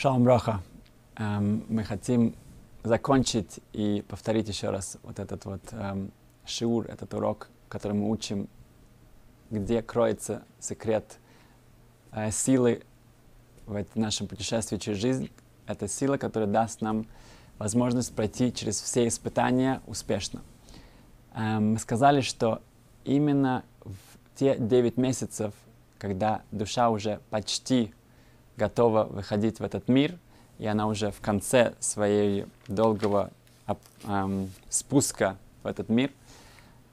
Шалом Броха. Эм, мы хотим закончить и повторить еще раз вот этот вот эм, шиур, этот урок, который мы учим, где кроется секрет э, силы в нашем путешествии через жизнь. Это сила, которая даст нам возможность пройти через все испытания успешно. Эм, мы сказали, что именно в те 9 месяцев, когда душа уже почти готова выходить в этот мир, и она уже в конце своей долгого эм, спуска в этот мир.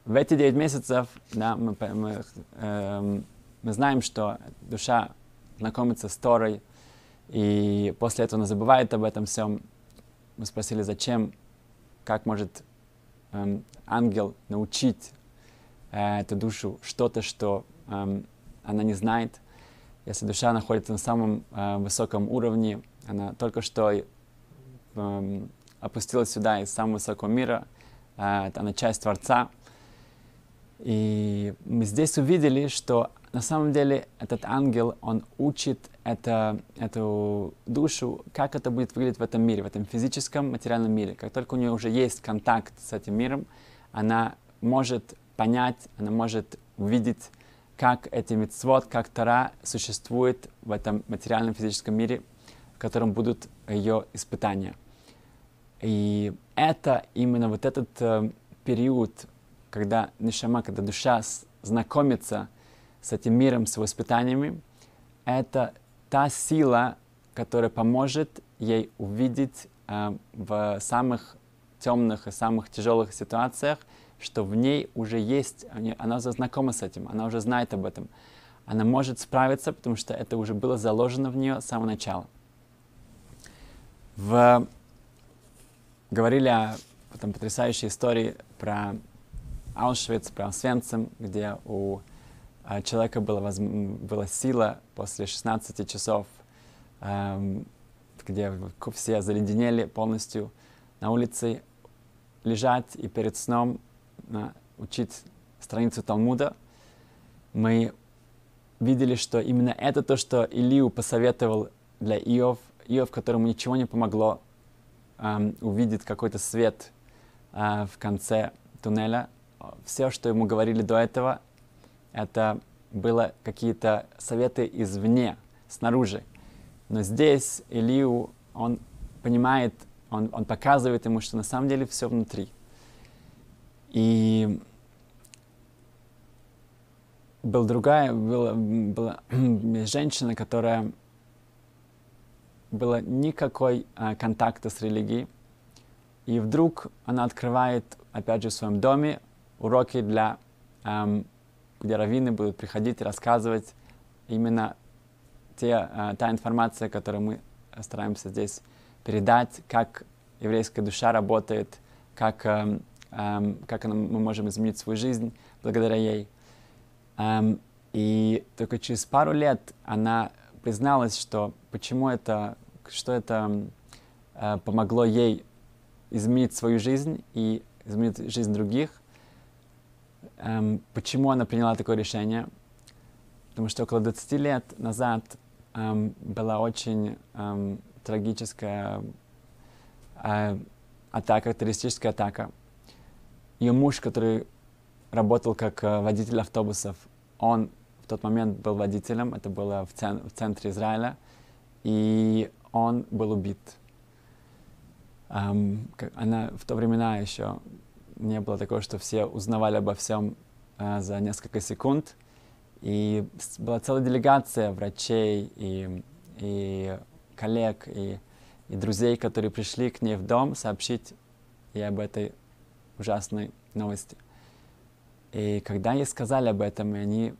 В эти 9 месяцев да, мы, мы, эм, мы знаем, что душа знакомится с Торой, и после этого она забывает об этом всем. Мы спросили, зачем, как может эм, ангел научить э, эту душу что-то, что эм, она не знает. Если душа находится на самом э, высоком уровне, она только что э, опустилась сюда из самого высокого мира, э, она часть Творца. И мы здесь увидели, что на самом деле этот ангел, он учит это, эту душу, как это будет выглядеть в этом мире, в этом физическом, материальном мире. Как только у нее уже есть контакт с этим миром, она может понять, она может увидеть как эти мицвод, как Тара существует в этом материальном физическом мире, в котором будут ее испытания. И это именно вот этот э, период, когда нишама, когда душа знакомится с этим миром, с его испытаниями, это та сила, которая поможет ей увидеть э, в самых темных и самых тяжелых ситуациях что в ней уже есть, она уже знакома с этим, она уже знает об этом. Она может справиться, потому что это уже было заложено в нее с самого начала. В... Говорили о этом потрясающей истории про Аушвиц, про Освенцим, где у а, человека была, воз... была сила после 16 часов, эм, где все заледенели полностью на улице, лежать и перед сном учить страницу Талмуда, мы видели, что именно это то, что Илию посоветовал для Иов, Иов, которому ничего не помогло эм, увидеть какой-то свет э, в конце туннеля. Все, что ему говорили до этого, это было какие-то советы извне, снаружи. Но здесь Илию, он понимает, он, он показывает ему, что на самом деле все внутри. И была другая, была, была женщина, которая было никакой а, контакта с религией. И вдруг она открывает, опять же, в своем доме уроки для, эм, где раввины будут приходить и рассказывать именно те, э, та информация, которую мы стараемся здесь передать, как еврейская душа работает, как эм, как она, мы можем изменить свою жизнь благодаря ей. И только через пару лет она призналась, что почему это, что это э, помогло ей изменить свою жизнь и изменить жизнь других. Почему она приняла такое решение? Потому что около 20 лет назад была очень трагическая э, атака, террористическая атака ее муж, который работал как э, водитель автобусов, он в тот момент был водителем, это было в, цен, в центре Израиля, и он был убит. Um, она в то времена еще не было такого, что все узнавали обо всем uh, за несколько секунд. И была целая делегация врачей и, и коллег, и, и друзей, которые пришли к ней в дом сообщить ей об этой ужасной новости. И когда ей сказали об этом, и они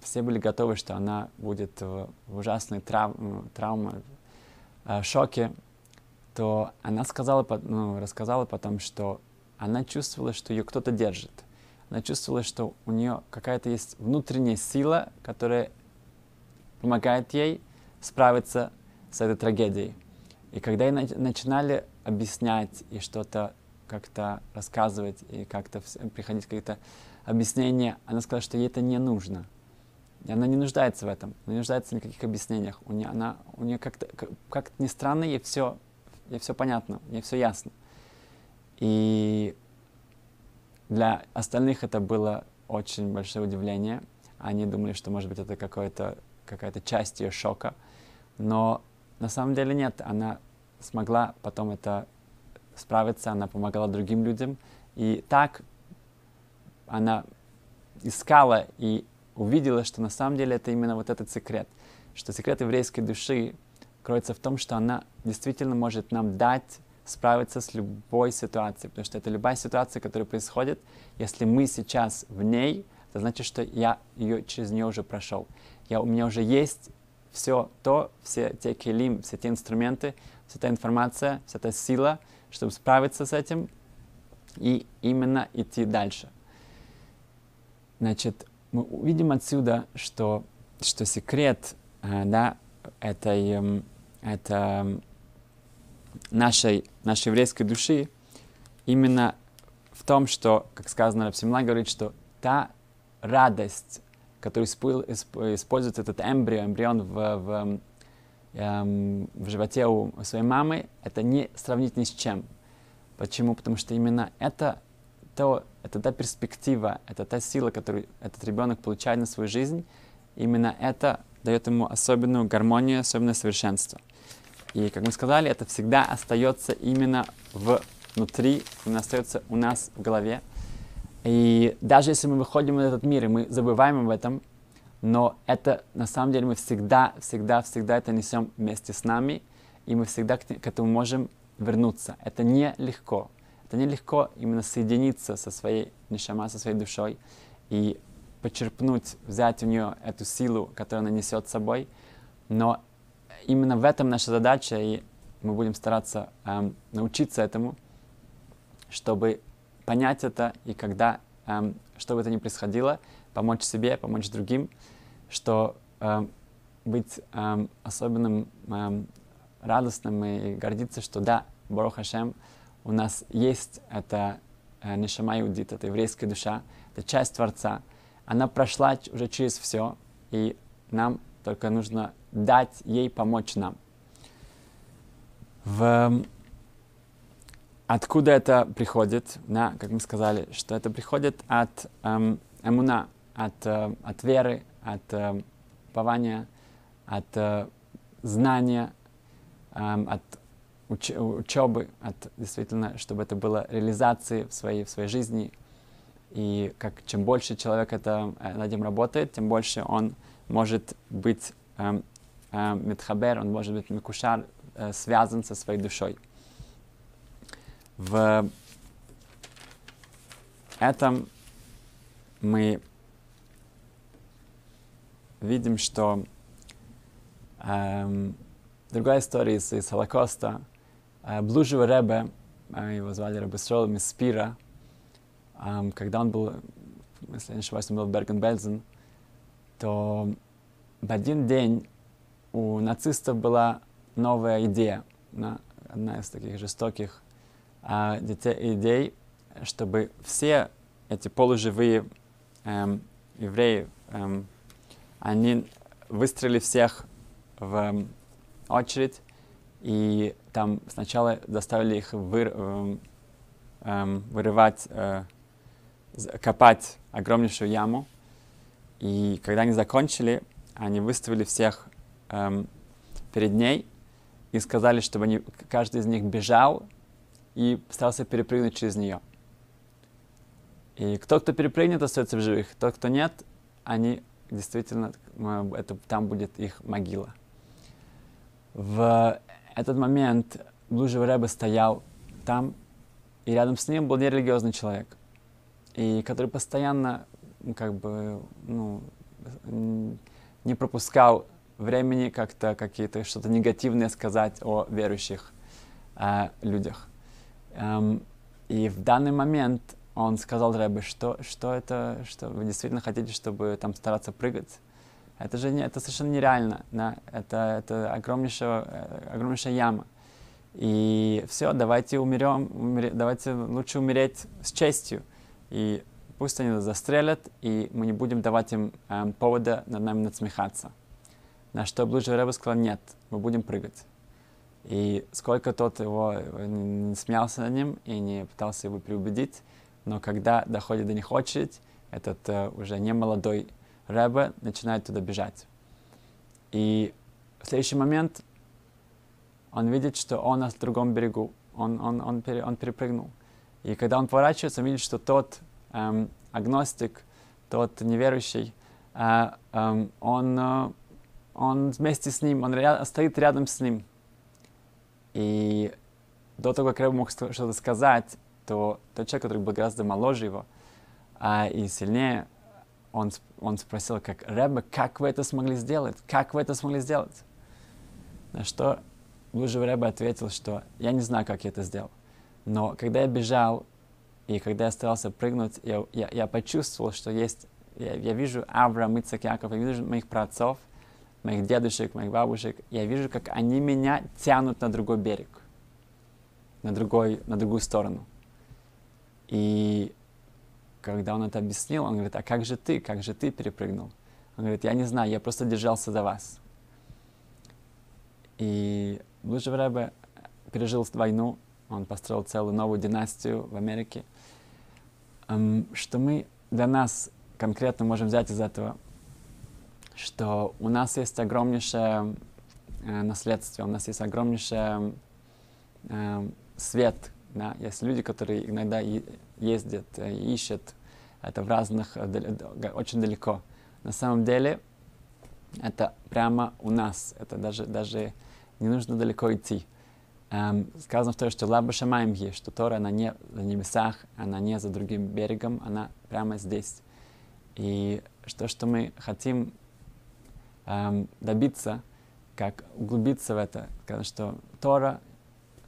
все были готовы, что она будет в, ужасной трав, э, в шоке, то она сказала, ну, рассказала потом, что она чувствовала, что ее кто-то держит. Она чувствовала, что у нее какая-то есть внутренняя сила, которая помогает ей справиться с этой трагедией. И когда ей начинали объяснять и что-то как-то рассказывать и как-то приходить какие-то объяснения, она сказала, что ей это не нужно. И она не нуждается в этом, не нуждается в никаких объяснениях. У нее, она, у нее как-то, как, как ни странно, ей все, ей все понятно, ей все ясно. И для остальных это было очень большое удивление. Они думали, что, может быть, это какая-то какая-то часть ее шока. Но на самом деле нет. Она смогла потом это справиться, она помогала другим людям. И так она искала и увидела, что на самом деле это именно вот этот секрет. Что секрет еврейской души кроется в том, что она действительно может нам дать справиться с любой ситуацией, потому что это любая ситуация, которая происходит, если мы сейчас в ней, это значит, что я ее через нее уже прошел. Я, у меня уже есть все то, все те келим, все те инструменты, вся та информация, вся та сила, чтобы справиться с этим и именно идти дальше. Значит, мы увидим отсюда, что, что секрет э, да, этой, э, это нашей, нашей еврейской души именно в том, что, как сказано, Рапсимла говорит, что та радость, которую использует этот эмбрио, эмбрион в, в, эм, в животе у своей мамы, это не сравнить ни с чем. Почему? Потому что именно это, то, это та перспектива, это та сила, которую этот ребенок получает на свою жизнь, именно это дает ему особенную гармонию, особенное совершенство. И, как мы сказали, это всегда остается именно внутри, именно остается у нас в голове. И даже если мы выходим в этот мир, и мы забываем об этом, но это на самом деле мы всегда, всегда, всегда это несем вместе с нами, и мы всегда к, к этому можем вернуться. Это нелегко. Это нелегко именно соединиться со своей нишама, со своей душой и почерпнуть, взять у нее эту силу, которую она несет с собой. Но именно в этом наша задача, и мы будем стараться эм, научиться этому, чтобы понять это, и когда, эм, что бы это ни происходило, помочь себе, помочь другим, что эм, быть эм, особенным, эм, радостным и гордиться, что да, Барух Хашем, у нас есть это э, Нишама Иудит, это еврейская душа, это часть Творца. Она прошла уже через все, и нам только нужно дать ей помочь нам. В... Откуда это приходит? Да, как мы сказали, что это приходит от эм, эмуна, от, э, от веры, от э, пования, от э, знания, эм, от уч учебы, от действительно, чтобы это было реализацией в своей, в своей жизни. И как чем больше человек это, э, над этим работает, тем больше он может быть эм, э, Митхабер, он может быть Микушар, э, связан со своей душой. В этом мы видим, что эм, другая история из, из Холокоста, э, Блужева Ребе, э, его звали Ребе Срол из Спира, э, когда он был, если я не ошибаюсь, он был в Берген-Бельзен, то в один день у нацистов была новая идея, да, одна из таких жестоких а, детей, идей, чтобы все эти полуживые эм, евреи, эм, они выстроили всех в эм, очередь, и там сначала заставили их выр, эм, вырывать, э, копать огромнейшую яму, и когда они закончили, они выставили всех эм, перед ней и сказали, чтобы они, каждый из них бежал и старался перепрыгнуть через нее. И кто, кто перепрыгнет, остается в живых. Тот, кто нет, они действительно, это, там будет их могила. В этот момент Блужев Рэбе стоял там, и рядом с ним был нерелигиозный человек, и который постоянно, как бы, ну, не пропускал времени как-то какие-то что-то негативное сказать о верующих э, людях. Эм, и в данный момент он сказал Рэбе, что, что это, что вы действительно хотите, чтобы там стараться прыгать? Это же не, это совершенно нереально, да? это, это огромнейшая, э, огромнейшая яма. И все, давайте умерем, умере, давайте лучше умереть с честью. И пусть они нас застрелят, и мы не будем давать им э, повода над нами насмехаться. На что Блуджи Рэба сказал, нет, мы будем прыгать. И сколько тот его не смеялся над ним и не пытался его переубедить, но когда доходит до них очередь, этот э, уже не молодой Рэбе начинает туда бежать. И в следующий момент он видит, что он на другом берегу, он, он, он, пере, он перепрыгнул. И когда он поворачивается, он видит, что тот эм, агностик, тот неверующий, э, эм, он, э, он вместе с ним, он ря- стоит рядом с ним. И до того, как Рэб мог что-то сказать, то тот человек, который был гораздо моложе его а, и сильнее, он, он спросил, как Рэбе, как вы это смогли сделать? Как вы это смогли сделать? На что Лужев Рэбе ответил, что я не знаю, как я это сделал. Но когда я бежал, и когда я старался прыгнуть, я, я, я почувствовал, что есть, я, я вижу Авраам, Ицак, Яков, я вижу моих праотцов, моих дедушек, моих бабушек, я вижу, как они меня тянут на другой берег, на, другой, на другую сторону. И когда он это объяснил, он говорит, а как же ты, как же ты перепрыгнул? Он говорит, я не знаю, я просто держался за вас. И Блужев Рэбе пережил войну, он построил целую новую династию в Америке. Um, что мы для нас конкретно можем взять из этого, что у нас есть огромнейшее э, наследство, у нас есть огромнейший э, свет. Да? Есть люди, которые иногда ездят, э, ищут это в разных, э, очень далеко. На самом деле это прямо у нас, это даже, даже не нужно далеко идти. Um, сказано в том, что Лаба Шамаимги, что Тора, она не на небесах, она не за другим берегом, она прямо здесь. И что, что мы хотим um, добиться, как углубиться в это, сказано, что Тора,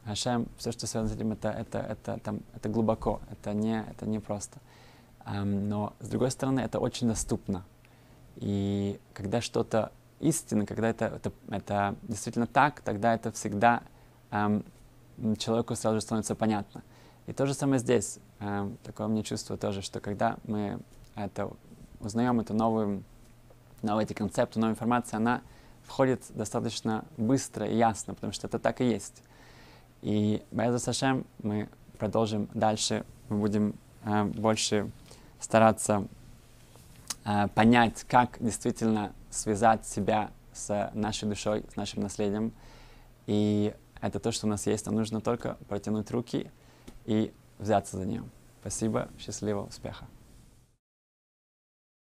Хашем, все, что связано с этим, это, это, это, там, это глубоко, это не, это не просто. Um, но, с другой стороны, это очень доступно. И когда что-то истинно, когда это, это, это действительно так, тогда это всегда эм, человеку сразу же становится понятно. И то же самое здесь. Эм, такое мне чувство тоже, что когда мы это узнаем эту новую, новые эти концепты, новую информацию, она входит достаточно быстро и ясно, потому что это так и есть. И Байза Сашем мы продолжим дальше, мы будем э, больше стараться э, понять, как действительно связать себя с нашей душой, с нашим наследием. И это то, что у нас есть. Нам нужно только протянуть руки и взяться за нее. Спасибо, счастливого успеха.